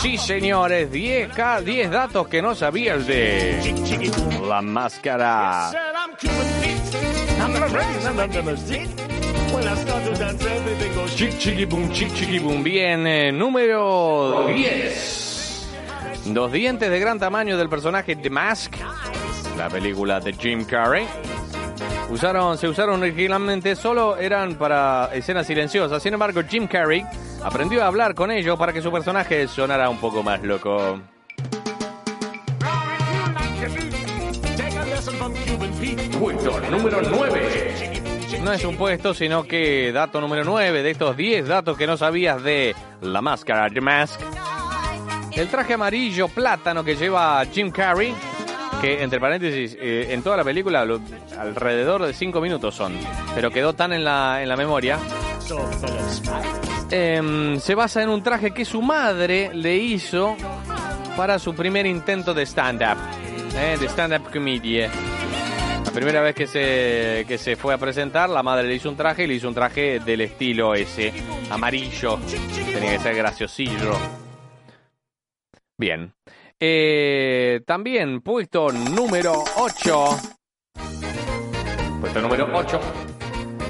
Sí, señores, 10, 10 datos que no sabías de la máscara. Chic chiqui boom, chic chiqui boom. Bien, eh, número 10. Dos dientes de gran tamaño del personaje The Mask, la película de Jim Carrey. Usaron, se usaron originalmente solo eran para escenas silenciosas. Sin embargo, Jim Carrey aprendió a hablar con ellos para que su personaje sonara un poco más loco. Puesto número 9. No es un puesto, sino que dato número 9 de estos 10 datos que no sabías de la máscara, The Mask. El traje amarillo plátano que lleva Jim Carrey, que entre paréntesis, eh, en toda la película alrededor de 5 minutos son, pero quedó tan en la, en la memoria. Em, se basa en un traje que su madre le hizo para su primer intento de stand-up, eh, de stand-up comedy. La primera vez que se, que se fue a presentar, la madre le hizo un traje y le hizo un traje del estilo ese, amarillo. Tenía que ser graciosillo. Bien. Eh, también puesto número 8. Puesto número 8.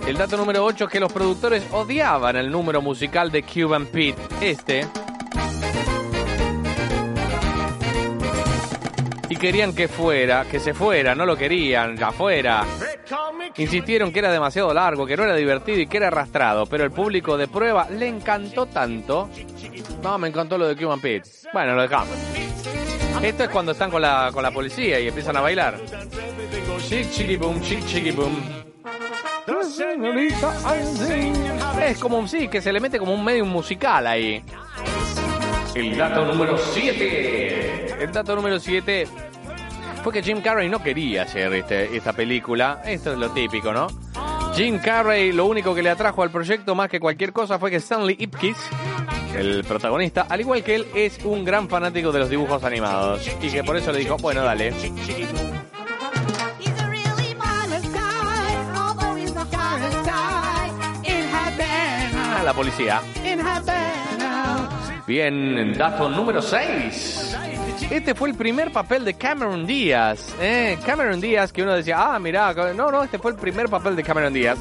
El dato número 8 es que los productores odiaban el número musical de Cuban Pete. Este. Y querían que fuera, que se fuera, no lo querían, ya fuera. Insistieron que era demasiado largo, que no era divertido y que era arrastrado, pero el público de prueba le encantó tanto. No, me encantó lo de Cuban Pete. Bueno, lo dejamos. Esto es cuando están con la, con la policía y empiezan a bailar. Chic, chiqui boom, chic, chiqui boom. Es como un sí, que se le mete como un medio musical ahí. El dato número 7. El dato número 7 fue que Jim Carrey no quería hacer este- esta película. Esto es lo típico, ¿no? Jim Carrey lo único que le atrajo al proyecto más que cualquier cosa fue que Stanley Ipkiss, el protagonista, al igual que él, es un gran fanático de los dibujos animados. Y que por eso le dijo, bueno, dale. A la policía. Bien, dato número 6. Este fue el primer papel de Cameron Díaz. ¿eh? Cameron Díaz, que uno decía, ah, mirá, no, no, este fue el primer papel de Cameron Díaz.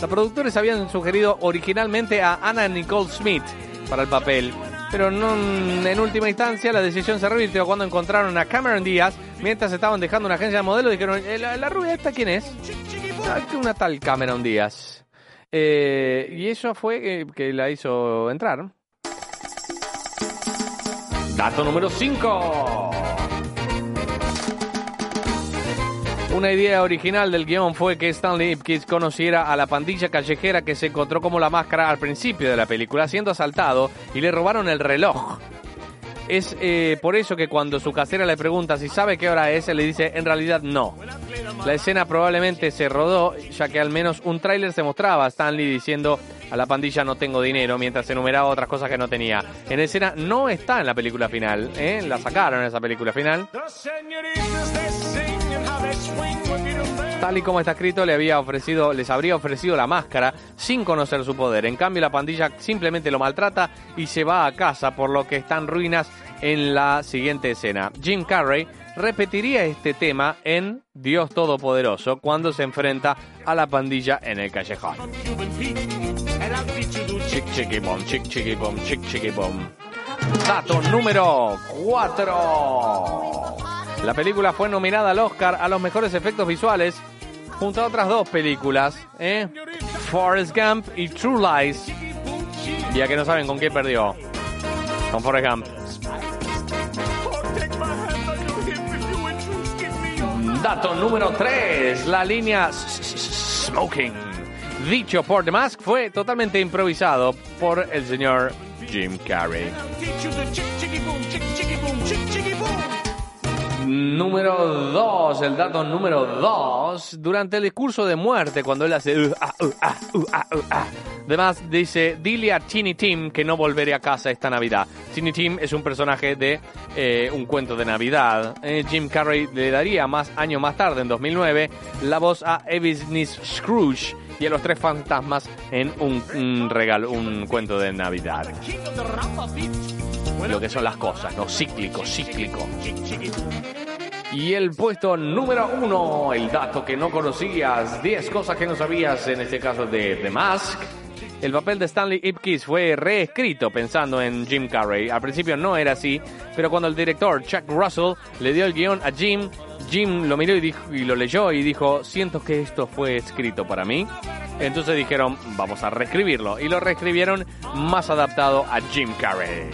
Los productores habían sugerido originalmente a Anna Nicole Smith para el papel, pero en última instancia la decisión se revirtió cuando encontraron a Cameron Díaz mientras estaban dejando una agencia de modelos. Dijeron, "Eh, ¿la, rubia esta quién es? "Ah, que Una tal Cameron Díaz. Eh, y eso fue eh, que la hizo entrar. Dato número 5. Una idea original del guion fue que Stanley Ipkiss conociera a la pandilla callejera que se encontró como la máscara al principio de la película, siendo asaltado y le robaron el reloj. Es eh, por eso que cuando su casera le pregunta si sabe qué hora es, él le dice en realidad no. La escena probablemente se rodó, ya que al menos un tráiler se mostraba a Stanley diciendo a la pandilla no tengo dinero, mientras enumeraba otras cosas que no tenía. En escena no está en la película final, ¿eh? la sacaron en esa película final. Tal y como está escrito, le había ofrecido, les habría ofrecido la máscara sin conocer su poder. En cambio, la pandilla simplemente lo maltrata y se va a casa, por lo que está en ruinas en la siguiente escena. Jim Carrey repetiría este tema en Dios Todopoderoso cuando se enfrenta a la pandilla en el callejón. Chic chiqui bom, chic chiqui bom, chic chiqui bom. Dato número 4. La película fue nominada al Oscar a los mejores efectos visuales junto a otras dos películas, ¿eh? Forrest Gump y True Lies. Ya que no saben con qué perdió. Con Forrest Gump. Dato número 3. La línea Smoking. Dicho por The Mask fue totalmente improvisado por el señor Jim Carrey. Número 2, el dato número 2. Durante el discurso de muerte, cuando él hace. uh, ah, uh, ah, uh, ah, uh. Además, dice: Dile a Chini Tim que no volveré a casa esta Navidad. Chini Tim es un personaje de eh, un cuento de Navidad. Eh, Jim Carrey le daría más años más tarde, en 2009, la voz a Ebenezer Scrooge y a los tres fantasmas en un regalo, un cuento de Navidad. lo que son las cosas, ¿no? Cíclico, cíclico. Y el puesto número uno, el dato que no conocías, 10 cosas que no sabías, en este caso de The Mask. El papel de Stanley Ipkiss fue reescrito pensando en Jim Carrey. Al principio no era así, pero cuando el director Chuck Russell le dio el guion a Jim, Jim lo miró y, y lo leyó y dijo, siento que esto fue escrito para mí. Entonces dijeron, vamos a reescribirlo. Y lo reescribieron más adaptado a Jim Carrey.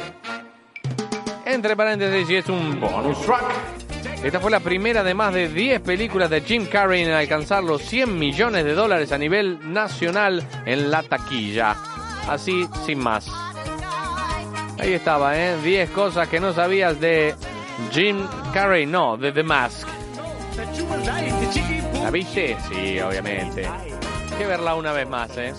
Entre paréntesis, y es un bonus track. Esta fue la primera de más de 10 películas de Jim Carrey en alcanzar los 100 millones de dólares a nivel nacional en la taquilla. Así, sin más. Ahí estaba, ¿eh? 10 cosas que no sabías de Jim Carrey, no, de The Mask. ¿La viste? Sí, obviamente. Hay que verla una vez más, ¿eh?